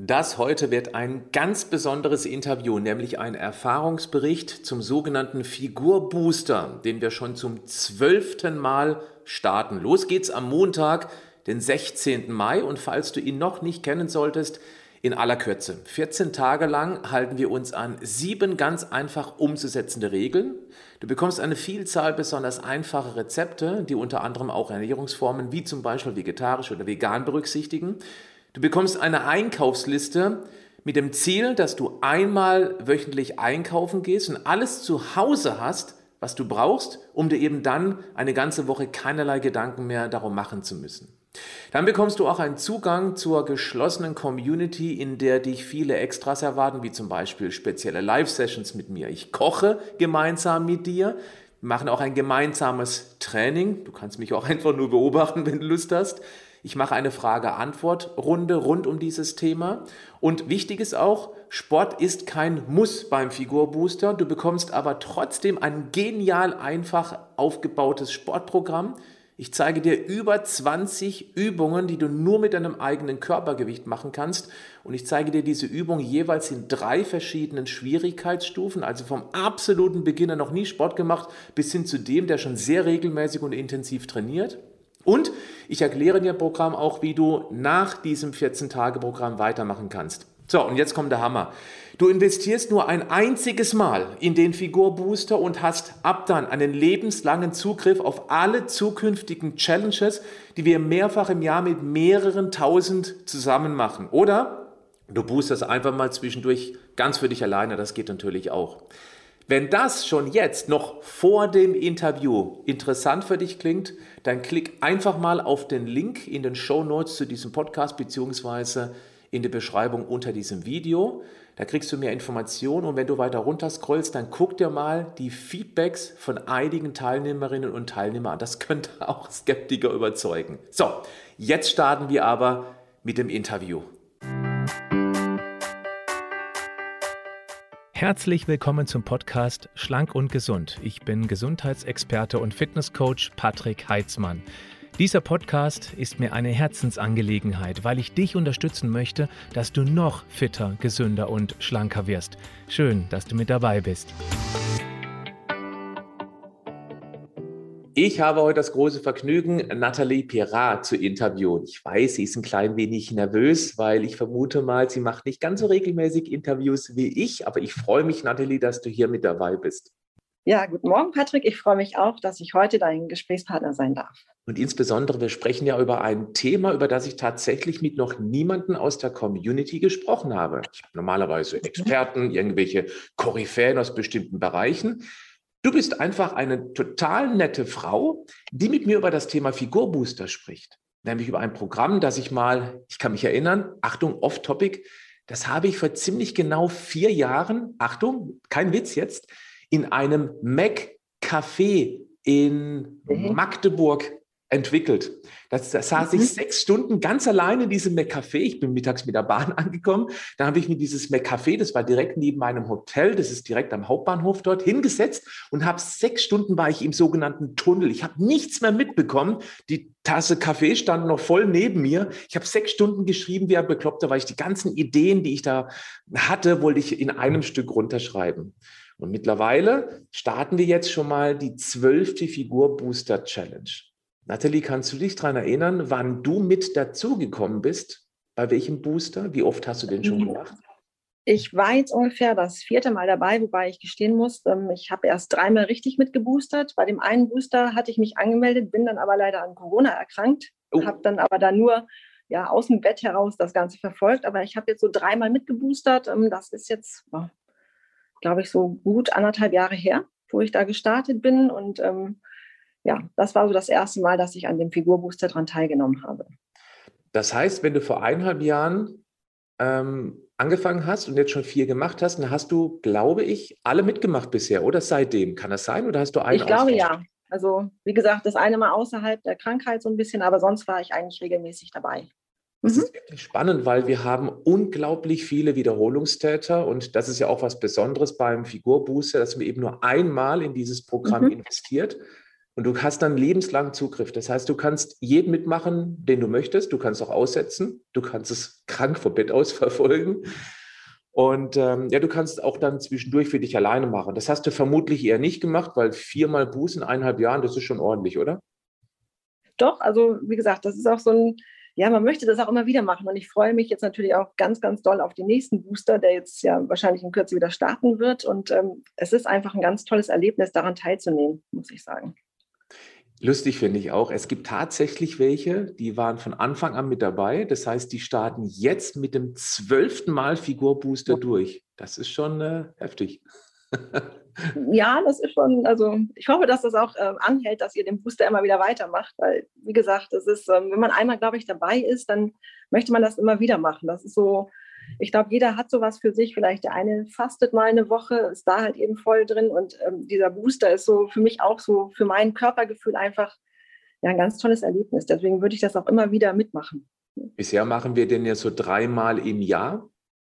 Das heute wird ein ganz besonderes Interview, nämlich ein Erfahrungsbericht zum sogenannten Figurbooster, den wir schon zum zwölften Mal starten. Los geht's am Montag, den 16. Mai und falls du ihn noch nicht kennen solltest, in aller Kürze. 14 Tage lang halten wir uns an sieben ganz einfach umzusetzende Regeln. Du bekommst eine Vielzahl besonders einfache Rezepte, die unter anderem auch Ernährungsformen wie zum Beispiel vegetarisch oder vegan berücksichtigen. Du bekommst eine Einkaufsliste mit dem Ziel, dass du einmal wöchentlich einkaufen gehst und alles zu Hause hast, was du brauchst, um dir eben dann eine ganze Woche keinerlei Gedanken mehr darum machen zu müssen. Dann bekommst du auch einen Zugang zur geschlossenen Community, in der dich viele Extras erwarten, wie zum Beispiel spezielle Live-Sessions mit mir. Ich koche gemeinsam mit dir. Wir machen auch ein gemeinsames Training. Du kannst mich auch einfach nur beobachten, wenn du Lust hast. Ich mache eine Frage-Antwort-Runde rund um dieses Thema. Und wichtig ist auch, Sport ist kein Muss beim Figurbooster. Du bekommst aber trotzdem ein genial einfach aufgebautes Sportprogramm. Ich zeige dir über 20 Übungen, die du nur mit deinem eigenen Körpergewicht machen kannst. Und ich zeige dir diese Übungen jeweils in drei verschiedenen Schwierigkeitsstufen, also vom absoluten Beginner noch nie Sport gemacht bis hin zu dem, der schon sehr regelmäßig und intensiv trainiert. Und ich erkläre dir im Programm auch, wie du nach diesem 14-Tage-Programm weitermachen kannst. So, und jetzt kommt der Hammer. Du investierst nur ein einziges Mal in den Figurbooster und hast ab dann einen lebenslangen Zugriff auf alle zukünftigen Challenges, die wir mehrfach im Jahr mit mehreren tausend zusammen machen. Oder du boosterst einfach mal zwischendurch ganz für dich alleine, das geht natürlich auch. Wenn das schon jetzt noch vor dem Interview interessant für dich klingt, dann klick einfach mal auf den Link in den Show Notes zu diesem Podcast beziehungsweise in der Beschreibung unter diesem Video. Da kriegst du mehr Informationen und wenn du weiter runter scrollst, dann guck dir mal die Feedbacks von einigen Teilnehmerinnen und Teilnehmern an. Das könnte auch Skeptiker überzeugen. So, jetzt starten wir aber mit dem Interview. Herzlich willkommen zum Podcast Schlank und Gesund. Ich bin Gesundheitsexperte und Fitnesscoach Patrick Heitzmann. Dieser Podcast ist mir eine Herzensangelegenheit, weil ich dich unterstützen möchte, dass du noch fitter, gesünder und schlanker wirst. Schön, dass du mit dabei bist. Ich habe heute das große Vergnügen, Nathalie Pirat zu interviewen. Ich weiß, sie ist ein klein wenig nervös, weil ich vermute mal, sie macht nicht ganz so regelmäßig Interviews wie ich. Aber ich freue mich, Nathalie, dass du hier mit dabei bist. Ja, guten Morgen, Patrick. Ich freue mich auch, dass ich heute dein Gesprächspartner sein darf. Und insbesondere, wir sprechen ja über ein Thema, über das ich tatsächlich mit noch niemanden aus der Community gesprochen habe. Ich habe normalerweise mhm. Experten, irgendwelche Koryphäen aus bestimmten Bereichen. Du bist einfach eine total nette Frau, die mit mir über das Thema Figurbooster spricht. Nämlich über ein Programm, das ich mal, ich kann mich erinnern, Achtung, off-topic, das habe ich vor ziemlich genau vier Jahren, Achtung, kein Witz jetzt, in einem Mac-Café in mhm. Magdeburg entwickelt. Das, das saß ich mhm. sechs Stunden ganz alleine in diesem McCafé. Ich bin mittags mit der Bahn angekommen. Dann habe ich mir dieses McCafé, das war direkt neben meinem Hotel, das ist direkt am Hauptbahnhof dort, hingesetzt und habe sechs Stunden war ich im sogenannten Tunnel. Ich habe nichts mehr mitbekommen. Die Tasse Kaffee stand noch voll neben mir. Ich habe sechs Stunden geschrieben wie ein Bekloppter, weil ich die ganzen Ideen, die ich da hatte, wollte ich in einem Stück runterschreiben. Und mittlerweile starten wir jetzt schon mal die zwölfte Figur Booster Challenge. Nathalie, kannst du dich daran erinnern, wann du mit dazugekommen bist? Bei welchem Booster? Wie oft hast du den schon gemacht? Ich war jetzt ungefähr das vierte Mal dabei, wobei ich gestehen muss, ähm, ich habe erst dreimal richtig mitgeboostert. Bei dem einen Booster hatte ich mich angemeldet, bin dann aber leider an Corona erkrankt, oh. habe dann aber da nur ja, aus dem Bett heraus das Ganze verfolgt. Aber ich habe jetzt so dreimal mitgeboostert. Ähm, das ist jetzt, glaube ich, so gut anderthalb Jahre her, wo ich da gestartet bin. Und ähm, ja, das war so das erste Mal, dass ich an dem Figurbooster daran teilgenommen habe. Das heißt, wenn du vor eineinhalb Jahren ähm, angefangen hast und jetzt schon vier gemacht hast, dann hast du, glaube ich, alle mitgemacht bisher, oder seitdem? Kann das sein? Oder hast du einen? Ich glaube ja. Also, wie gesagt, das eine Mal außerhalb der Krankheit so ein bisschen, aber sonst war ich eigentlich regelmäßig dabei. Das mhm. ist wirklich spannend, weil wir haben unglaublich viele Wiederholungstäter und das ist ja auch was Besonderes beim Figurbooster, dass man eben nur einmal in dieses Programm mhm. investiert Und du hast dann lebenslang Zugriff. Das heißt, du kannst jeden mitmachen, den du möchtest. Du kannst auch aussetzen. Du kannst es krank vom Bett aus verfolgen. Und ähm, ja, du kannst auch dann zwischendurch für dich alleine machen. Das hast du vermutlich eher nicht gemacht, weil viermal Bußen in eineinhalb Jahren, das ist schon ordentlich, oder? Doch, also wie gesagt, das ist auch so ein, ja, man möchte das auch immer wieder machen. Und ich freue mich jetzt natürlich auch ganz, ganz doll auf den nächsten Booster, der jetzt ja wahrscheinlich in Kürze wieder starten wird. Und ähm, es ist einfach ein ganz tolles Erlebnis, daran teilzunehmen, muss ich sagen. Lustig finde ich auch, es gibt tatsächlich welche, die waren von Anfang an mit dabei. Das heißt, die starten jetzt mit dem zwölften Mal Figurbooster durch. Das ist schon äh, heftig. Ja, das ist schon, also ich hoffe, dass das auch äh, anhält, dass ihr den Booster immer wieder weitermacht, weil, wie gesagt, es ist, ähm, wenn man einmal, glaube ich, dabei ist, dann möchte man das immer wieder machen. Das ist so, ich glaube, jeder hat sowas für sich. Vielleicht der eine fastet mal eine Woche, ist da halt eben voll drin. Und ähm, dieser Booster ist so für mich auch so, für mein Körpergefühl einfach ja, ein ganz tolles Erlebnis. Deswegen würde ich das auch immer wieder mitmachen. Bisher machen wir den ja so dreimal im Jahr.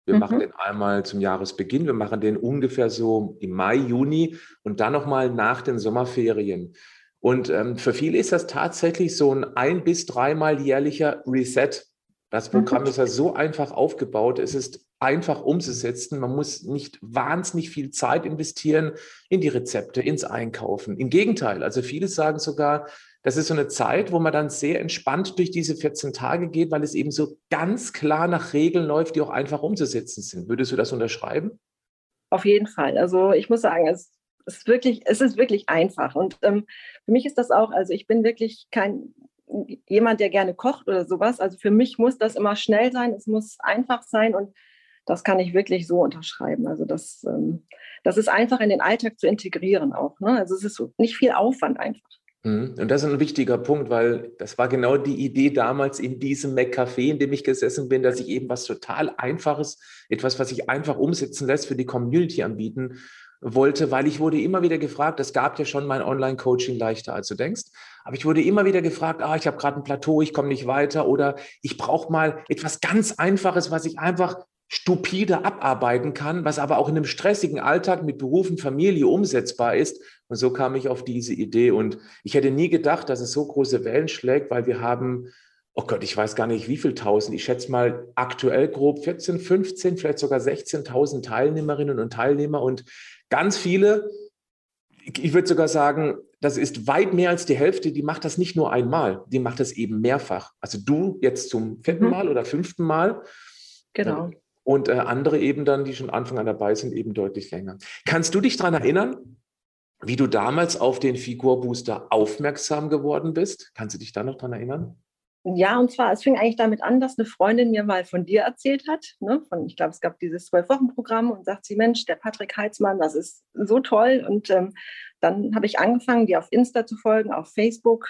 Wir mhm. machen den einmal zum Jahresbeginn, wir machen den ungefähr so im Mai, Juni und dann nochmal nach den Sommerferien. Und ähm, für viele ist das tatsächlich so ein ein bis dreimal jährlicher Reset. Das Programm mhm. ist ja so einfach aufgebaut. Es ist einfach umzusetzen. Man muss nicht wahnsinnig viel Zeit investieren in die Rezepte, ins Einkaufen. Im Gegenteil, also viele sagen sogar, das ist so eine Zeit, wo man dann sehr entspannt durch diese 14 Tage geht, weil es eben so ganz klar nach Regeln läuft, die auch einfach umzusetzen sind. Würdest du das unterschreiben? Auf jeden Fall. Also ich muss sagen, es ist wirklich, es ist wirklich einfach. Und ähm, für mich ist das auch, also ich bin wirklich kein jemand, der gerne kocht oder sowas. Also für mich muss das immer schnell sein, es muss einfach sein und das kann ich wirklich so unterschreiben. Also das, ähm, das ist einfach in den Alltag zu integrieren auch. Ne? Also es ist nicht viel Aufwand einfach. Mhm. Und das ist ein wichtiger Punkt, weil das war genau die Idee damals in diesem McCafé, in dem ich gesessen bin, dass ich eben was total Einfaches, etwas, was sich einfach umsetzen lässt, für die Community anbieten wollte, weil ich wurde immer wieder gefragt, es gab ja schon mein Online-Coaching leichter, als du denkst, aber ich wurde immer wieder gefragt, ah, ich habe gerade ein Plateau, ich komme nicht weiter oder ich brauche mal etwas ganz Einfaches, was ich einfach stupide abarbeiten kann, was aber auch in einem stressigen Alltag mit Beruf und Familie umsetzbar ist. Und so kam ich auf diese Idee. Und ich hätte nie gedacht, dass es so große Wellen schlägt, weil wir haben, oh Gott, ich weiß gar nicht, wie viel tausend, ich schätze mal aktuell grob 14, 15, vielleicht sogar 16.000 Teilnehmerinnen und Teilnehmer und ganz viele, ich würde sogar sagen, das ist weit mehr als die Hälfte, die macht das nicht nur einmal, die macht das eben mehrfach. Also du jetzt zum vierten mhm. Mal oder fünften Mal. Genau und äh, andere eben dann, die schon Anfang an dabei sind, eben deutlich länger. Kannst du dich daran erinnern, wie du damals auf den Figurbooster aufmerksam geworden bist? Kannst du dich da noch daran erinnern? Ja, und zwar, es fing eigentlich damit an, dass eine Freundin mir mal von dir erzählt hat. Ne? Von, ich glaube, es gab dieses Zwölf-Wochen-Programm und sagt sie, Mensch, der Patrick Heitzmann, das ist so toll. Und ähm, dann habe ich angefangen, dir auf Insta zu folgen, auf Facebook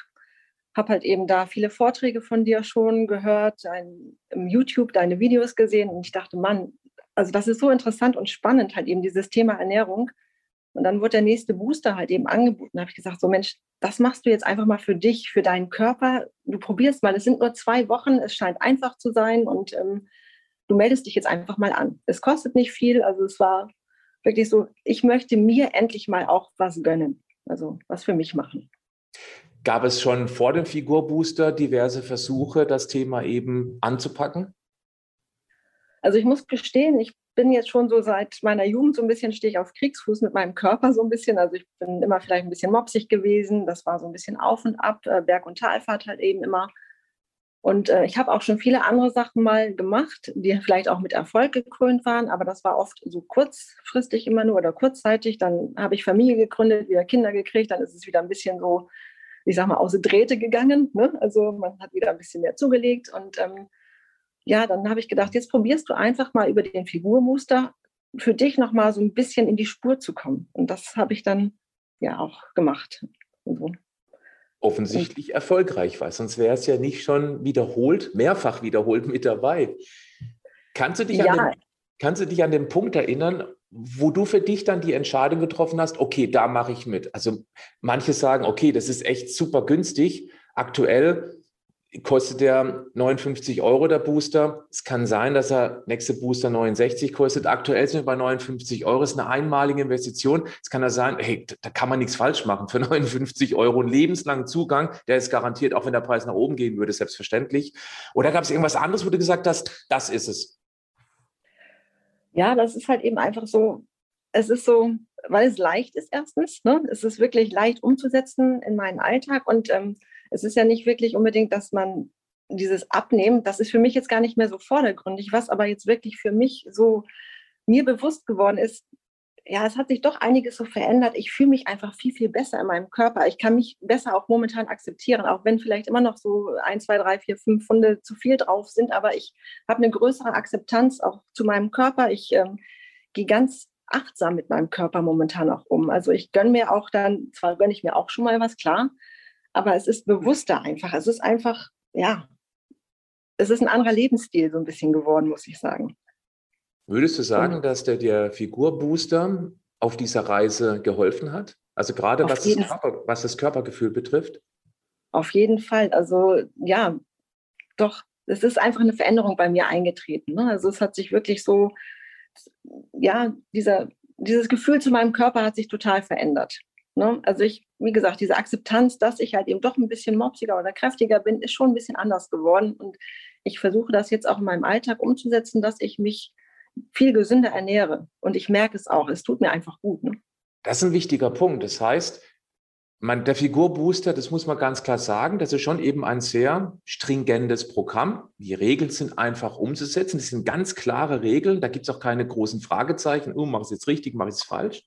habe halt eben da viele Vorträge von dir schon gehört, ein, im YouTube deine Videos gesehen und ich dachte, Mann, also das ist so interessant und spannend, halt eben dieses Thema Ernährung. Und dann wurde der nächste Booster halt eben angeboten. Da habe ich gesagt, so Mensch, das machst du jetzt einfach mal für dich, für deinen Körper. Du probierst mal. Es sind nur zwei Wochen. Es scheint einfach zu sein und ähm, du meldest dich jetzt einfach mal an. Es kostet nicht viel. Also es war wirklich so, ich möchte mir endlich mal auch was gönnen. Also was für mich machen. Gab es schon vor dem Figurbooster diverse Versuche, das Thema eben anzupacken? Also ich muss gestehen, ich bin jetzt schon so seit meiner Jugend so ein bisschen, stehe ich auf Kriegsfuß mit meinem Körper so ein bisschen. Also ich bin immer vielleicht ein bisschen mopsig gewesen. Das war so ein bisschen auf und ab, äh, Berg- und Talfahrt halt eben immer. Und äh, ich habe auch schon viele andere Sachen mal gemacht, die vielleicht auch mit Erfolg gekrönt waren, aber das war oft so kurzfristig immer nur oder kurzzeitig. Dann habe ich Familie gegründet, wieder Kinder gekriegt, dann ist es wieder ein bisschen so ich sag mal, aus der Drähte gegangen. Ne? Also man hat wieder ein bisschen mehr zugelegt. Und ähm, ja, dann habe ich gedacht, jetzt probierst du einfach mal über den Figurmuster für dich nochmal so ein bisschen in die Spur zu kommen. Und das habe ich dann ja auch gemacht. So. Offensichtlich und, erfolgreich, weil sonst wäre es ja nicht schon wiederholt, mehrfach wiederholt mit dabei. Kannst du dich, ja. an, den, kannst du dich an den Punkt erinnern, wo du für dich dann die Entscheidung getroffen hast, okay, da mache ich mit. Also manche sagen, okay, das ist echt super günstig. Aktuell kostet der 59 Euro der Booster. Es kann sein, dass er nächste Booster 69 kostet. Aktuell sind wir bei 59 Euro. Das ist eine einmalige Investition. Es kann ja sein, hey, da kann man nichts falsch machen. Für 59 Euro einen lebenslangen Zugang, der ist garantiert, auch wenn der Preis nach oben gehen würde, selbstverständlich. Oder gab es irgendwas anderes, wo du gesagt hast, das ist es? Ja, das ist halt eben einfach so, es ist so, weil es leicht ist erstens. Ne? Es ist wirklich leicht umzusetzen in meinen Alltag und ähm, es ist ja nicht wirklich unbedingt, dass man dieses Abnehmen, das ist für mich jetzt gar nicht mehr so vordergründig, was aber jetzt wirklich für mich so mir bewusst geworden ist, ja, es hat sich doch einiges so verändert. Ich fühle mich einfach viel, viel besser in meinem Körper. Ich kann mich besser auch momentan akzeptieren, auch wenn vielleicht immer noch so ein, zwei, drei, vier, fünf Funde zu viel drauf sind. Aber ich habe eine größere Akzeptanz auch zu meinem Körper. Ich ähm, gehe ganz achtsam mit meinem Körper momentan auch um. Also ich gönne mir auch dann, zwar gönne ich mir auch schon mal was, klar, aber es ist bewusster einfach. Es ist einfach, ja, es ist ein anderer Lebensstil so ein bisschen geworden, muss ich sagen. Würdest du sagen, dass der, der Figurbooster auf dieser Reise geholfen hat? Also gerade was das, Körper, was das Körpergefühl betrifft? Auf jeden Fall. Also ja, doch, es ist einfach eine Veränderung bei mir eingetreten. Ne? Also es hat sich wirklich so, ja, dieser, dieses Gefühl zu meinem Körper hat sich total verändert. Ne? Also ich, wie gesagt, diese Akzeptanz, dass ich halt eben doch ein bisschen mopsiger oder kräftiger bin, ist schon ein bisschen anders geworden. Und ich versuche das jetzt auch in meinem Alltag umzusetzen, dass ich mich viel gesünder ernähre. Und ich merke es auch, es tut mir einfach gut. Ne? Das ist ein wichtiger Punkt. Das heißt, man, der Figurbooster, das muss man ganz klar sagen, das ist schon eben ein sehr stringentes Programm. Die Regeln sind einfach umzusetzen. Das sind ganz klare Regeln. Da gibt es auch keine großen Fragezeichen. Oh, mache ich es jetzt richtig, mache ich es falsch?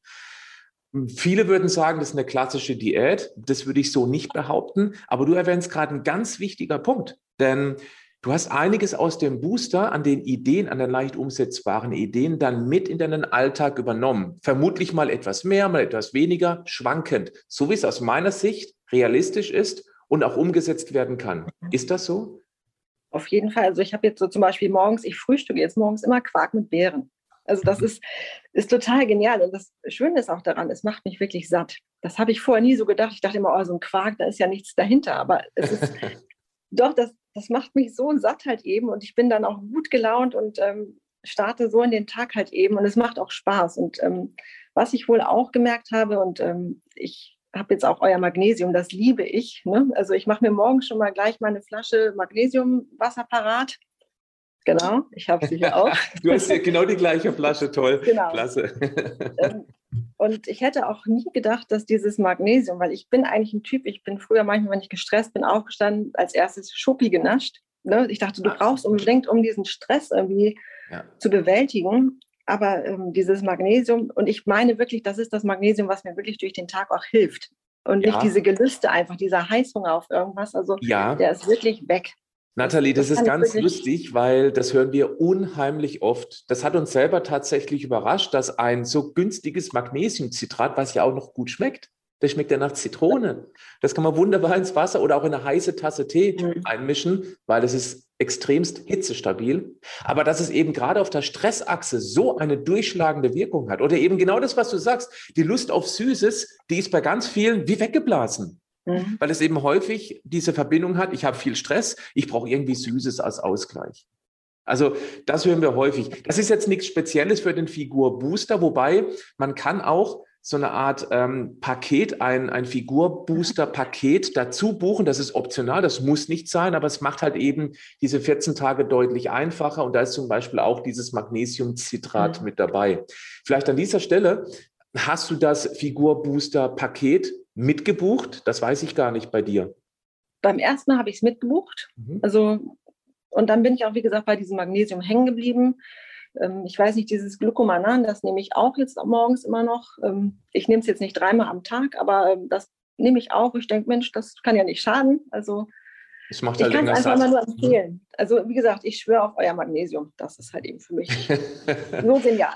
Viele würden sagen, das ist eine klassische Diät. Das würde ich so nicht behaupten. Aber du erwähnst gerade einen ganz wichtiger Punkt. Denn du hast einiges aus dem Booster an den Ideen, an den leicht umsetzbaren Ideen dann mit in deinen Alltag übernommen. Vermutlich mal etwas mehr, mal etwas weniger, schwankend. So wie es aus meiner Sicht realistisch ist und auch umgesetzt werden kann. Mhm. Ist das so? Auf jeden Fall. Also ich habe jetzt so zum Beispiel morgens, ich frühstücke jetzt morgens immer Quark mit Beeren. Also das ist, ist total genial. Und das Schöne ist auch daran, es macht mich wirklich satt. Das habe ich vorher nie so gedacht. Ich dachte immer, oh, so ein Quark, da ist ja nichts dahinter. Aber es ist doch, das, das macht mich so satt halt eben. Und ich bin dann auch gut gelaunt und ähm, starte so in den Tag halt eben. Und es macht auch Spaß. Und ähm, was ich wohl auch gemerkt habe, und ähm, ich habe jetzt auch euer Magnesium, das liebe ich. Ne? Also ich mache mir morgen schon mal gleich meine Flasche Magnesiumwasser parat Genau, ich habe sie hier auch. du hast ja genau die gleiche Flasche, toll. Genau. Klasse. Ähm, und ich hätte auch nie gedacht, dass dieses Magnesium, weil ich bin eigentlich ein Typ, ich bin früher manchmal, wenn ich gestresst bin, aufgestanden, als erstes Schuppi genascht. Ne? Ich dachte, du brauchst unbedingt, um diesen Stress irgendwie ja. zu bewältigen. Aber ähm, dieses Magnesium, und ich meine wirklich, das ist das Magnesium, was mir wirklich durch den Tag auch hilft. Und ja. nicht diese Gelüste einfach, dieser Heißhunger auf irgendwas. Also ja. der ist wirklich weg. Nathalie, das, das ist ganz lustig, weil das hören wir unheimlich oft. Das hat uns selber tatsächlich überrascht, dass ein so günstiges Magnesiumcitrat, was ja auch noch gut schmeckt, das schmeckt ja nach Zitrone. Das kann man wunderbar ins Wasser oder auch in eine heiße Tasse Tee mhm. einmischen, weil es ist extremst hitzestabil. Aber dass es eben gerade auf der Stressachse so eine durchschlagende Wirkung hat oder eben genau das, was du sagst, die Lust auf Süßes, die ist bei ganz vielen wie weggeblasen. Mhm. Weil es eben häufig diese Verbindung hat, ich habe viel Stress, ich brauche irgendwie Süßes als Ausgleich. Also das hören wir häufig. Das ist jetzt nichts Spezielles für den Figurbooster, wobei man kann auch so eine Art ähm, Paket, ein, ein Figurbooster-Paket dazu buchen. Das ist optional, das muss nicht sein, aber es macht halt eben diese 14 Tage deutlich einfacher. Und da ist zum Beispiel auch dieses Magnesiumcitrat mhm. mit dabei. Vielleicht an dieser Stelle, hast du das Figurbooster-Paket mitgebucht? Das weiß ich gar nicht bei dir. Beim ersten Mal habe ich es mitgebucht. Mhm. Also, und dann bin ich auch, wie gesagt, bei diesem Magnesium hängen geblieben. Ähm, ich weiß nicht, dieses Glucomanan, das nehme ich auch jetzt morgens immer noch. Ähm, ich nehme es jetzt nicht dreimal am Tag, aber ähm, das nehme ich auch. Ich denke, Mensch, das kann ja nicht schaden. Also, ich halt kann es einfach mal nur empfehlen. Also wie gesagt, ich schwöre auf euer Magnesium. Das ist halt eben für mich so genial.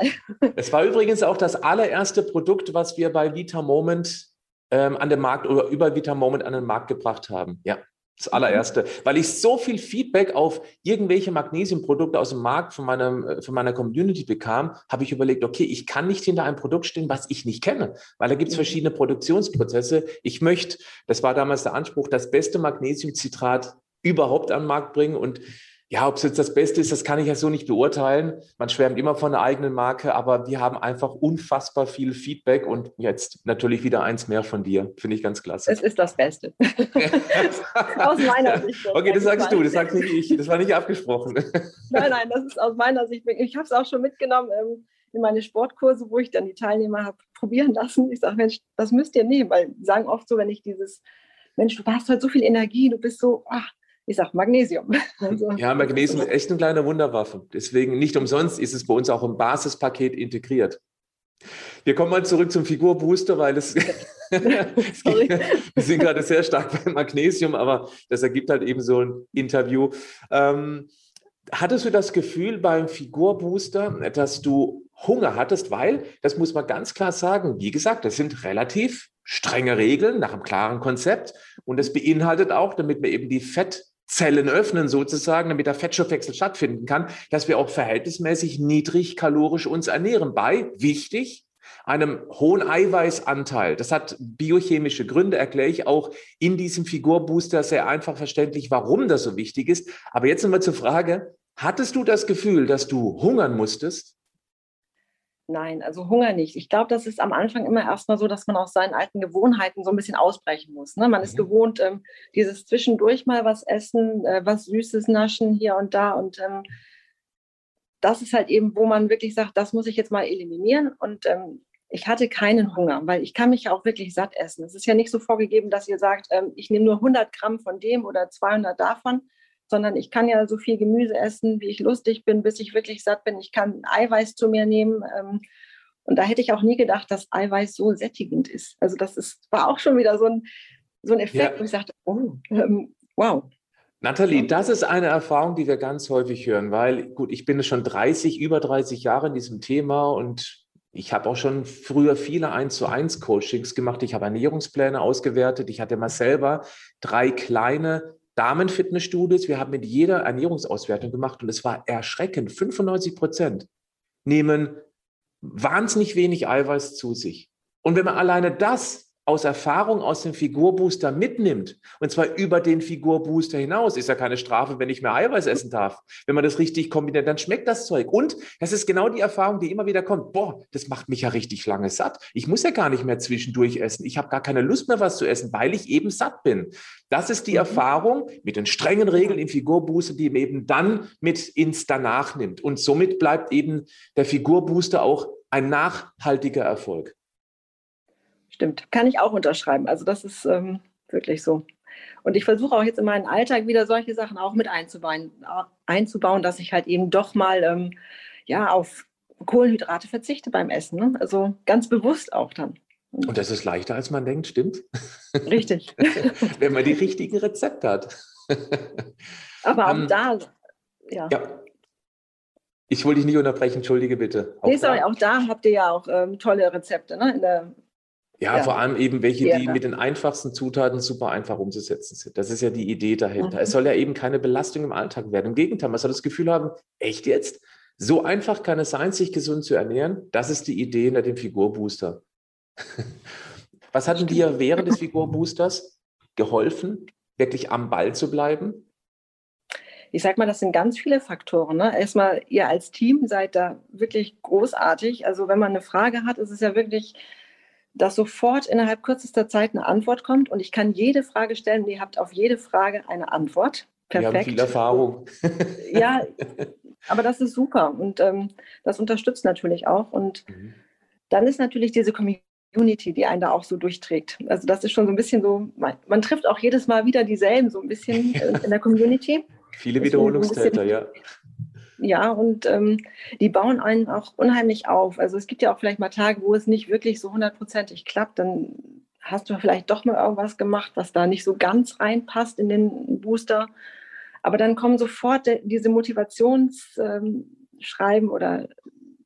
Es war übrigens auch das allererste Produkt, was wir bei Vita Moment ähm, an den Markt oder über Vita Moment an den Markt gebracht haben. Ja, das allererste. Weil ich so viel Feedback auf irgendwelche Magnesiumprodukte aus dem Markt von, meinem, äh, von meiner Community bekam, habe ich überlegt, okay, ich kann nicht hinter einem Produkt stehen, was ich nicht kenne, weil da gibt es mhm. verschiedene Produktionsprozesse. Ich möchte, das war damals der Anspruch, das beste Magnesiumcitrat überhaupt an den Markt bringen. Und ja, ob es jetzt das Beste ist, das kann ich ja so nicht beurteilen. Man schwärmt immer von der eigenen Marke, aber wir haben einfach unfassbar viel Feedback und jetzt natürlich wieder eins mehr von dir. Finde ich ganz klasse. Es ist das Beste. aus meiner Sicht. Okay, das sagst du, das sagst nicht ich. Das war nicht abgesprochen. nein, nein, das ist aus meiner Sicht. Ich habe es auch schon mitgenommen ähm, in meine Sportkurse, wo ich dann die Teilnehmer habe probieren lassen. Ich sage, Mensch, das müsst ihr nehmen, weil die sagen oft so, wenn ich dieses, Mensch, du hast heute so viel Energie, du bist so, ach, ich sage Magnesium. Also, ja, Magnesium ist echt eine kleine Wunderwaffe. Deswegen nicht umsonst ist es bei uns auch im Basispaket integriert. Wir kommen mal zurück zum Figurbooster, weil es, wir sind gerade sehr stark beim Magnesium, aber das ergibt halt eben so ein Interview. Ähm, hattest du das Gefühl beim Figurbooster, dass du Hunger hattest, weil, das muss man ganz klar sagen, wie gesagt, das sind relativ strenge Regeln nach einem klaren Konzept und es beinhaltet auch, damit wir eben die Fett Zellen öffnen sozusagen, damit der Fettstoffwechsel stattfinden kann, dass wir auch verhältnismäßig niedrig kalorisch uns ernähren. Bei, wichtig, einem hohen Eiweißanteil. Das hat biochemische Gründe, erkläre ich auch in diesem Figurbooster sehr einfach verständlich, warum das so wichtig ist. Aber jetzt nochmal zur Frage, hattest du das Gefühl, dass du hungern musstest? Nein, also Hunger nicht. Ich glaube, das ist am Anfang immer erstmal so, dass man aus seinen alten Gewohnheiten so ein bisschen ausbrechen muss. Ne? Man mhm. ist gewohnt, ähm, dieses zwischendurch mal was essen, äh, was Süßes naschen hier und da. Und ähm, das ist halt eben, wo man wirklich sagt, das muss ich jetzt mal eliminieren. Und ähm, ich hatte keinen Hunger, weil ich kann mich ja auch wirklich satt essen. Es ist ja nicht so vorgegeben, dass ihr sagt, ähm, ich nehme nur 100 Gramm von dem oder 200 davon, sondern ich kann ja so viel Gemüse essen, wie ich lustig bin, bis ich wirklich satt bin. Ich kann Eiweiß zu mir nehmen. Ähm, und da hätte ich auch nie gedacht, dass Eiweiß so sättigend ist. Also das ist, war auch schon wieder so ein, so ein Effekt, ja. wo ich sagte, oh, ähm, wow. Nathalie, das ist eine Erfahrung, die wir ganz häufig hören, weil, gut, ich bin schon 30, über 30 Jahre in diesem Thema und ich habe auch schon früher viele 1 zu 1 Coachings gemacht. Ich habe Ernährungspläne ausgewertet. Ich hatte mal selber drei kleine Damenfitnessstudios, wir haben mit jeder Ernährungsauswertung gemacht und es war erschreckend. 95 Prozent nehmen wahnsinnig wenig Eiweiß zu sich. Und wenn man alleine das aus Erfahrung aus dem Figurbooster mitnimmt, und zwar über den Figurbooster hinaus, ist ja keine Strafe, wenn ich mehr Eiweiß essen darf. Wenn man das richtig kombiniert, dann schmeckt das Zeug. Und das ist genau die Erfahrung, die immer wieder kommt. Boah, das macht mich ja richtig lange satt. Ich muss ja gar nicht mehr zwischendurch essen. Ich habe gar keine Lust mehr, was zu essen, weil ich eben satt bin. Das ist die mhm. Erfahrung mit den strengen Regeln im Figurbooster, die man eben dann mit ins Danach nimmt. Und somit bleibt eben der Figurbooster auch ein nachhaltiger Erfolg. Stimmt, kann ich auch unterschreiben. Also das ist ähm, wirklich so. Und ich versuche auch jetzt in meinen Alltag wieder solche Sachen auch mit einzubauen, einzubauen dass ich halt eben doch mal ähm, ja, auf Kohlenhydrate verzichte beim Essen. Ne? Also ganz bewusst auch dann. Und das ist leichter, als man denkt, stimmt? Richtig. Wenn man die richtigen Rezepte hat. Aber auch ähm, da, ja. ja. Ich wollte dich nicht unterbrechen, entschuldige bitte. Auch nee, sorry, da. auch da habt ihr ja auch ähm, tolle Rezepte ne? in der ja, ja, vor allem eben welche, die mit den einfachsten Zutaten super einfach umzusetzen sind. Das ist ja die Idee dahinter. Mhm. Es soll ja eben keine Belastung im Alltag werden. Im Gegenteil, man soll das Gefühl haben, echt jetzt? So einfach kann es sein, sich gesund zu ernähren. Das ist die Idee hinter dem Figurbooster. Was hat dir während des Figurboosters geholfen, wirklich am Ball zu bleiben? Ich sag mal, das sind ganz viele Faktoren. Ne? Erstmal, ihr als Team seid da wirklich großartig. Also wenn man eine Frage hat, ist es ja wirklich dass sofort innerhalb kürzester Zeit eine Antwort kommt und ich kann jede Frage stellen und ihr habt auf jede Frage eine Antwort. Perfekt. Wir haben viel Erfahrung. Ja, aber das ist super und ähm, das unterstützt natürlich auch. Und mhm. dann ist natürlich diese Community, die einen da auch so durchträgt. Also das ist schon so ein bisschen so, man, man trifft auch jedes Mal wieder dieselben so ein bisschen in der Community. Viele Wiederholungstäter, ja ja, und ähm, die bauen einen auch unheimlich auf. Also es gibt ja auch vielleicht mal Tage, wo es nicht wirklich so hundertprozentig klappt, dann hast du vielleicht doch mal irgendwas gemacht, was da nicht so ganz reinpasst in den Booster. Aber dann kommen sofort diese Motivationsschreiben ähm, oder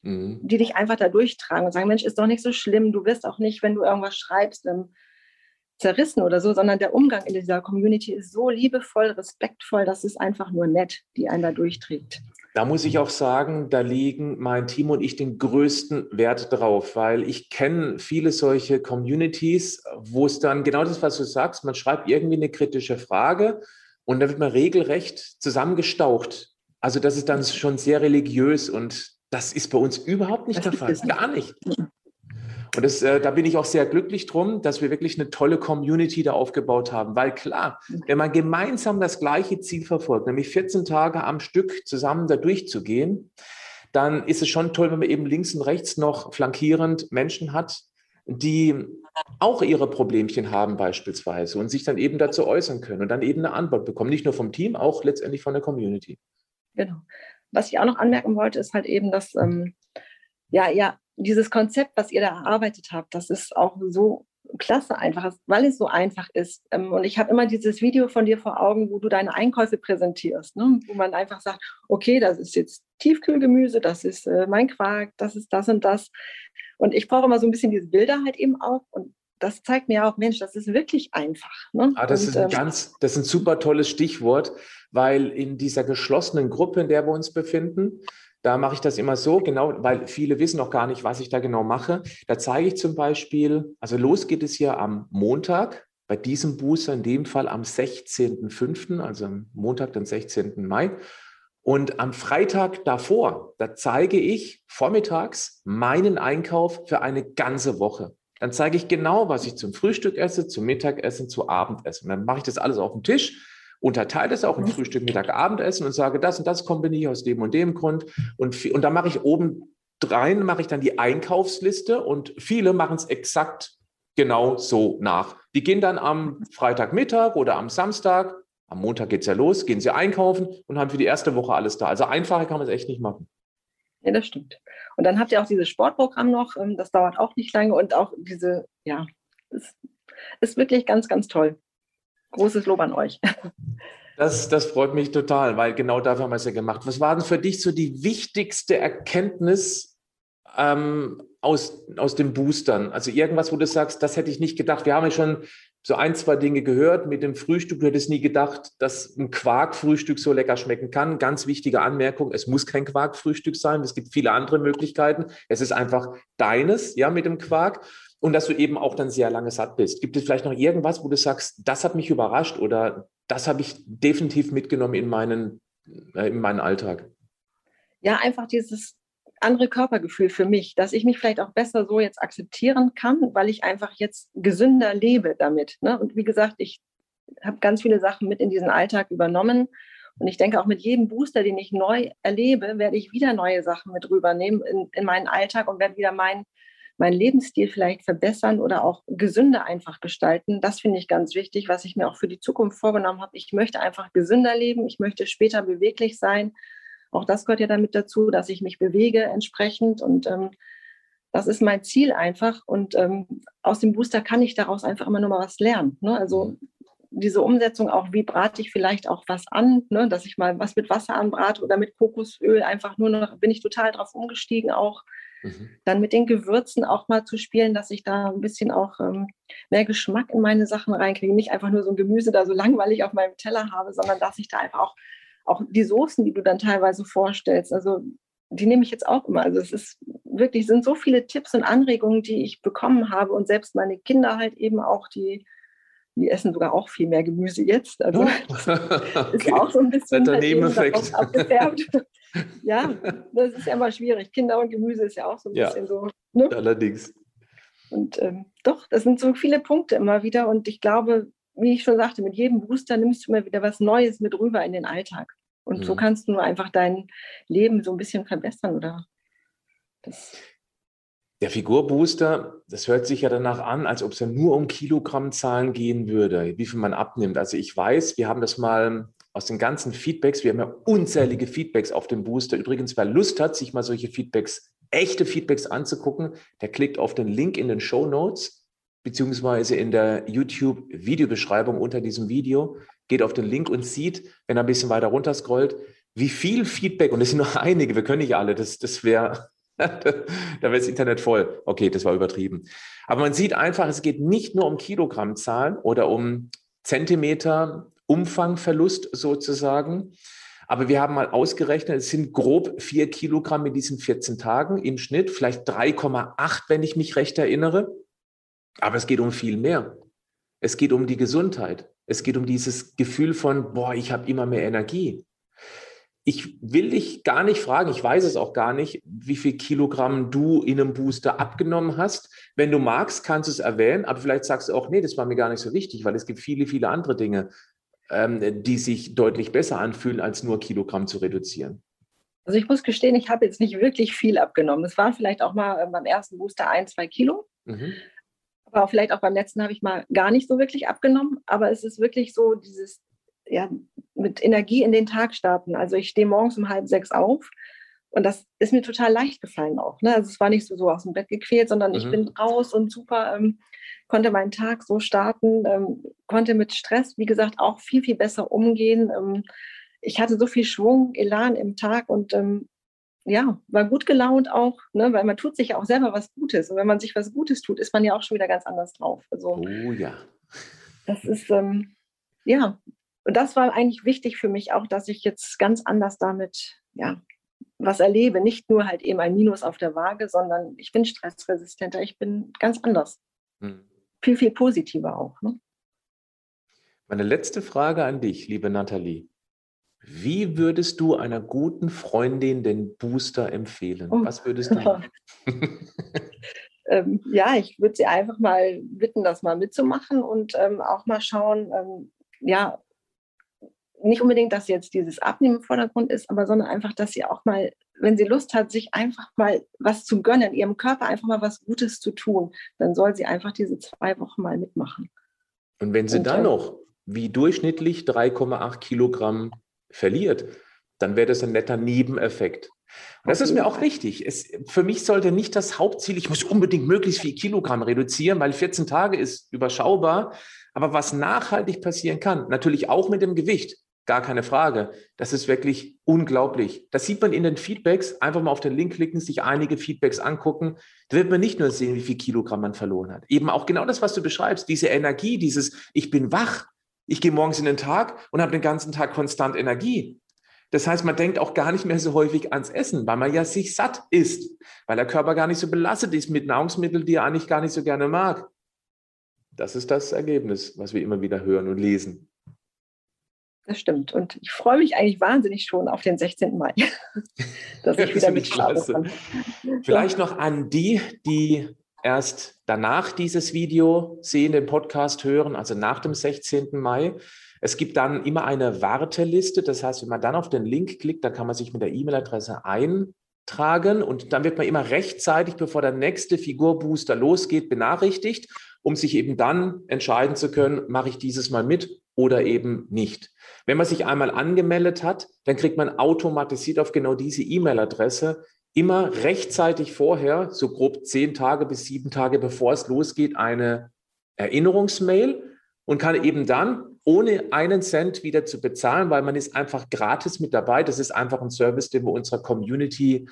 mhm. die dich einfach da durchtragen und sagen, Mensch, ist doch nicht so schlimm. Du wirst auch nicht, wenn du irgendwas schreibst, ähm, zerrissen oder so, sondern der Umgang in dieser Community ist so liebevoll, respektvoll, das ist einfach nur nett, die einen da durchträgt. Da muss ich auch sagen, da legen mein Team und ich den größten Wert drauf, weil ich kenne viele solche Communities, wo es dann genau das, was du sagst, man schreibt irgendwie eine kritische Frage und da wird man regelrecht zusammengestaucht. Also das ist dann schon sehr religiös und das ist bei uns überhaupt nicht das der Fall. Gar nicht. Und das, äh, da bin ich auch sehr glücklich drum, dass wir wirklich eine tolle Community da aufgebaut haben. Weil klar, wenn man gemeinsam das gleiche Ziel verfolgt, nämlich 14 Tage am Stück zusammen da durchzugehen, dann ist es schon toll, wenn man eben links und rechts noch flankierend Menschen hat, die auch ihre Problemchen haben beispielsweise und sich dann eben dazu äußern können und dann eben eine Antwort bekommen. Nicht nur vom Team, auch letztendlich von der Community. Genau. Was ich auch noch anmerken wollte, ist halt eben, dass ähm, ja, ja, dieses Konzept, was ihr da erarbeitet habt, das ist auch so klasse einfach, weil es so einfach ist. Ähm, und ich habe immer dieses Video von dir vor Augen, wo du deine Einkäufe präsentierst, ne? wo man einfach sagt, okay, das ist jetzt Tiefkühlgemüse, das ist äh, mein Quark, das ist das und das. Und ich brauche immer so ein bisschen diese Bilder halt eben auch. Und das zeigt mir auch, Mensch, das ist wirklich einfach. Ne? Ah, das und, ist ein ähm, ganz, das ist ein super tolles Stichwort, weil in dieser geschlossenen Gruppe, in der wir uns befinden, da mache ich das immer so, genau, weil viele wissen noch gar nicht, was ich da genau mache. Da zeige ich zum Beispiel, also los geht es hier am Montag, bei diesem Booster in dem Fall am 16.05., also am Montag, den 16. Mai. Und am Freitag davor, da zeige ich vormittags meinen Einkauf für eine ganze Woche. Dann zeige ich genau, was ich zum Frühstück esse, zum Mittagessen, zu Abendessen. Dann mache ich das alles auf dem Tisch unterteile es auch in Frühstück, Mittag, Abendessen und sage, das und das kombiniere ich aus dem und dem Grund. Und, und da mache ich oben rein, mache ich dann die Einkaufsliste und viele machen es exakt genau so nach. Die gehen dann am Freitagmittag oder am Samstag, am Montag geht es ja los, gehen sie einkaufen und haben für die erste Woche alles da. Also einfacher kann man es echt nicht machen. Ja, das stimmt. Und dann habt ihr auch dieses Sportprogramm noch, ähm, das dauert auch nicht lange und auch diese, ja, es ist wirklich ganz, ganz toll großes Lob an euch. Das, das freut mich total, weil genau dafür haben wir es ja gemacht. Was war denn für dich so die wichtigste Erkenntnis ähm, aus, aus den Boostern? Also irgendwas, wo du sagst, das hätte ich nicht gedacht. Wir haben ja schon so ein, zwei Dinge gehört mit dem Frühstück. Du hättest nie gedacht, dass ein Quarkfrühstück so lecker schmecken kann. Ganz wichtige Anmerkung, es muss kein Quarkfrühstück sein. Es gibt viele andere Möglichkeiten. Es ist einfach deines, ja, mit dem Quark und dass du eben auch dann sehr lange satt bist. Gibt es vielleicht noch irgendwas, wo du sagst, das hat mich überrascht oder das habe ich definitiv mitgenommen in meinen, äh, in meinen Alltag? Ja, einfach dieses andere Körpergefühl für mich, dass ich mich vielleicht auch besser so jetzt akzeptieren kann, weil ich einfach jetzt gesünder lebe damit. Ne? Und wie gesagt, ich habe ganz viele Sachen mit in diesen Alltag übernommen. Und ich denke, auch mit jedem Booster, den ich neu erlebe, werde ich wieder neue Sachen mit rübernehmen in, in meinen Alltag und werde wieder meinen meinen Lebensstil vielleicht verbessern oder auch gesünder einfach gestalten. Das finde ich ganz wichtig, was ich mir auch für die Zukunft vorgenommen habe. Ich möchte einfach gesünder leben. Ich möchte später beweglich sein. Auch das gehört ja damit dazu, dass ich mich bewege entsprechend. Und ähm, das ist mein Ziel einfach. Und ähm, aus dem Booster kann ich daraus einfach immer nur mal was lernen. Ne? Also diese Umsetzung auch, wie brate ich vielleicht auch was an, ne? dass ich mal was mit Wasser anbrate oder mit Kokosöl, einfach nur noch, bin ich total drauf umgestiegen auch. Mhm. Dann mit den Gewürzen auch mal zu spielen, dass ich da ein bisschen auch ähm, mehr Geschmack in meine Sachen reinkriege. Nicht einfach nur so ein Gemüse da so langweilig auf meinem Teller habe, sondern dass ich da einfach auch, auch die Soßen, die du dann teilweise vorstellst, also die nehme ich jetzt auch immer. Also es ist wirklich, sind so viele Tipps und Anregungen, die ich bekommen habe und selbst meine Kinder halt eben auch, die die essen sogar auch viel mehr Gemüse jetzt. Also okay. ist auch so ein bisschen der Nebeneffekt. abgefärbt. ja, das ist ja immer schwierig. Kinder und Gemüse ist ja auch so ein ja, bisschen so. Ne? Allerdings. Und ähm, doch, das sind so viele Punkte immer wieder. Und ich glaube, wie ich schon sagte, mit jedem Booster nimmst du immer wieder was Neues mit rüber in den Alltag. Und mhm. so kannst du nur einfach dein Leben so ein bisschen verbessern oder das. Der Figurbooster, das hört sich ja danach an, als ob es ja nur um Kilogrammzahlen gehen würde, wie viel man abnimmt. Also ich weiß, wir haben das mal aus den ganzen Feedbacks, wir haben ja unzählige Feedbacks auf dem Booster. Übrigens, wer Lust hat, sich mal solche Feedbacks, echte Feedbacks anzugucken, der klickt auf den Link in den Show Notes beziehungsweise in der YouTube-Videobeschreibung unter diesem Video, geht auf den Link und sieht, wenn er ein bisschen weiter runter scrollt, wie viel Feedback, und es sind nur einige, wir können nicht alle, das, das wäre, da wäre das Internet voll. Okay, das war übertrieben. Aber man sieht einfach, es geht nicht nur um Kilogrammzahlen oder um Zentimeter Umfangverlust sozusagen. Aber wir haben mal ausgerechnet, es sind grob vier Kilogramm in diesen 14 Tagen im Schnitt, vielleicht 3,8, wenn ich mich recht erinnere. Aber es geht um viel mehr. Es geht um die Gesundheit. Es geht um dieses Gefühl von, boah, ich habe immer mehr Energie. Ich will dich gar nicht fragen, ich weiß es auch gar nicht, wie viel Kilogramm du in einem Booster abgenommen hast. Wenn du magst, kannst du es erwähnen, aber vielleicht sagst du auch, nee, das war mir gar nicht so wichtig, weil es gibt viele, viele andere Dinge, ähm, die sich deutlich besser anfühlen, als nur Kilogramm zu reduzieren. Also ich muss gestehen, ich habe jetzt nicht wirklich viel abgenommen. Es waren vielleicht auch mal äh, beim ersten Booster ein, zwei Kilo. Mhm. Aber vielleicht auch beim letzten habe ich mal gar nicht so wirklich abgenommen. Aber es ist wirklich so dieses ja, mit Energie in den Tag starten. Also ich stehe morgens um halb sechs auf und das ist mir total leicht gefallen auch. Ne? Also es war nicht so, so aus dem Bett gequält, sondern mhm. ich bin raus und super, ähm, konnte meinen Tag so starten, ähm, konnte mit Stress, wie gesagt, auch viel, viel besser umgehen. Ähm, ich hatte so viel Schwung, Elan im Tag und ähm, ja, war gut gelaunt auch, ne? weil man tut sich ja auch selber was Gutes. Und wenn man sich was Gutes tut, ist man ja auch schon wieder ganz anders drauf. Also, oh ja. Das ist, ähm, ja, und das war eigentlich wichtig für mich auch, dass ich jetzt ganz anders damit, ja, was erlebe. Nicht nur halt eben ein Minus auf der Waage, sondern ich bin stressresistenter, ich bin ganz anders. Hm. Viel, viel positiver auch. Ne? Meine letzte Frage an dich, liebe Nathalie. Wie würdest du einer guten Freundin den Booster empfehlen? Oh. Was würdest du ähm, ja, ich würde sie einfach mal bitten, das mal mitzumachen und ähm, auch mal schauen, ähm, ja, nicht unbedingt, dass jetzt dieses Abnehmen im Vordergrund ist, aber sondern einfach, dass sie auch mal, wenn sie Lust hat, sich einfach mal was zu gönnen, ihrem Körper einfach mal was Gutes zu tun, dann soll sie einfach diese zwei Wochen mal mitmachen. Und wenn sie Und, dann äh, noch wie durchschnittlich 3,8 Kilogramm verliert, dann wäre das ein netter Nebeneffekt. Und das ist mir auch wichtig. Es, für mich sollte nicht das Hauptziel, ich muss unbedingt möglichst viel Kilogramm reduzieren, weil 14 Tage ist überschaubar. Aber was nachhaltig passieren kann, natürlich auch mit dem Gewicht, Gar keine Frage. Das ist wirklich unglaublich. Das sieht man in den Feedbacks. Einfach mal auf den Link klicken, sich einige Feedbacks angucken. Da wird man nicht nur sehen, wie viel Kilogramm man verloren hat. Eben auch genau das, was du beschreibst. Diese Energie, dieses Ich bin wach. Ich gehe morgens in den Tag und habe den ganzen Tag konstant Energie. Das heißt, man denkt auch gar nicht mehr so häufig ans Essen, weil man ja sich satt isst, weil der Körper gar nicht so belastet ist mit Nahrungsmitteln, die er eigentlich gar nicht so gerne mag. Das ist das Ergebnis, was wir immer wieder hören und lesen. Das stimmt. Und ich freue mich eigentlich wahnsinnig schon auf den 16. Mai, dass ich wieder mit kann. Vielleicht noch an die, die erst danach dieses Video sehen, den Podcast hören, also nach dem 16. Mai. Es gibt dann immer eine Warteliste. Das heißt, wenn man dann auf den Link klickt, dann kann man sich mit der E-Mail-Adresse eintragen und dann wird man immer rechtzeitig, bevor der nächste Figurbooster losgeht, benachrichtigt, um sich eben dann entscheiden zu können, mache ich dieses Mal mit oder eben nicht. Wenn man sich einmal angemeldet hat, dann kriegt man automatisiert auf genau diese E-Mail-Adresse immer rechtzeitig vorher, so grob zehn Tage bis sieben Tage bevor es losgeht, eine Erinnerungsmail und kann eben dann ohne einen Cent wieder zu bezahlen, weil man ist einfach gratis mit dabei. Das ist einfach ein Service, den wir unserer Community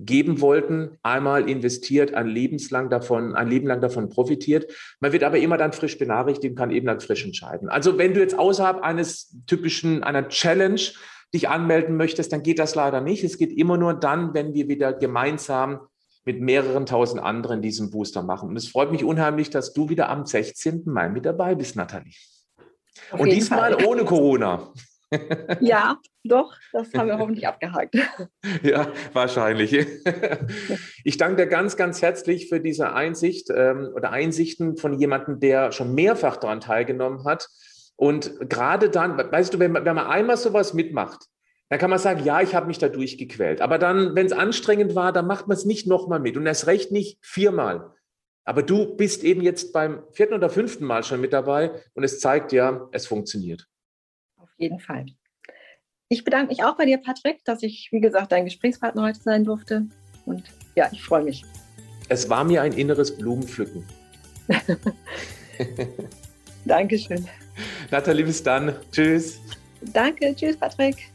geben wollten, einmal investiert, ein lebenslang davon, ein Leben lang davon profitiert. Man wird aber immer dann frisch benachrichtigt und kann eben dann frisch entscheiden. Also wenn du jetzt außerhalb eines typischen, einer Challenge dich anmelden möchtest, dann geht das leider nicht. Es geht immer nur dann, wenn wir wieder gemeinsam mit mehreren tausend anderen diesen Booster machen. Und es freut mich unheimlich, dass du wieder am 16. Mai mit dabei bist, Nathalie. Auf und diesmal Fall. ohne Corona. Ja, doch, das haben wir hoffentlich abgehakt. Ja, wahrscheinlich. Ich danke dir ganz, ganz herzlich für diese Einsicht ähm, oder Einsichten von jemandem, der schon mehrfach daran teilgenommen hat. Und gerade dann, weißt du, wenn man, wenn man einmal sowas mitmacht, dann kann man sagen, ja, ich habe mich da durchgequält. Aber dann, wenn es anstrengend war, dann macht man es nicht nochmal mit und erst recht nicht viermal. Aber du bist eben jetzt beim vierten oder fünften Mal schon mit dabei und es zeigt ja, es funktioniert jeden Fall. Ich bedanke mich auch bei dir, Patrick, dass ich, wie gesagt, dein Gesprächspartner heute sein durfte. Und ja, ich freue mich. Es war mir ein inneres Blumenpflücken. Dankeschön. Nathalie, bis dann. Tschüss. Danke. Tschüss, Patrick.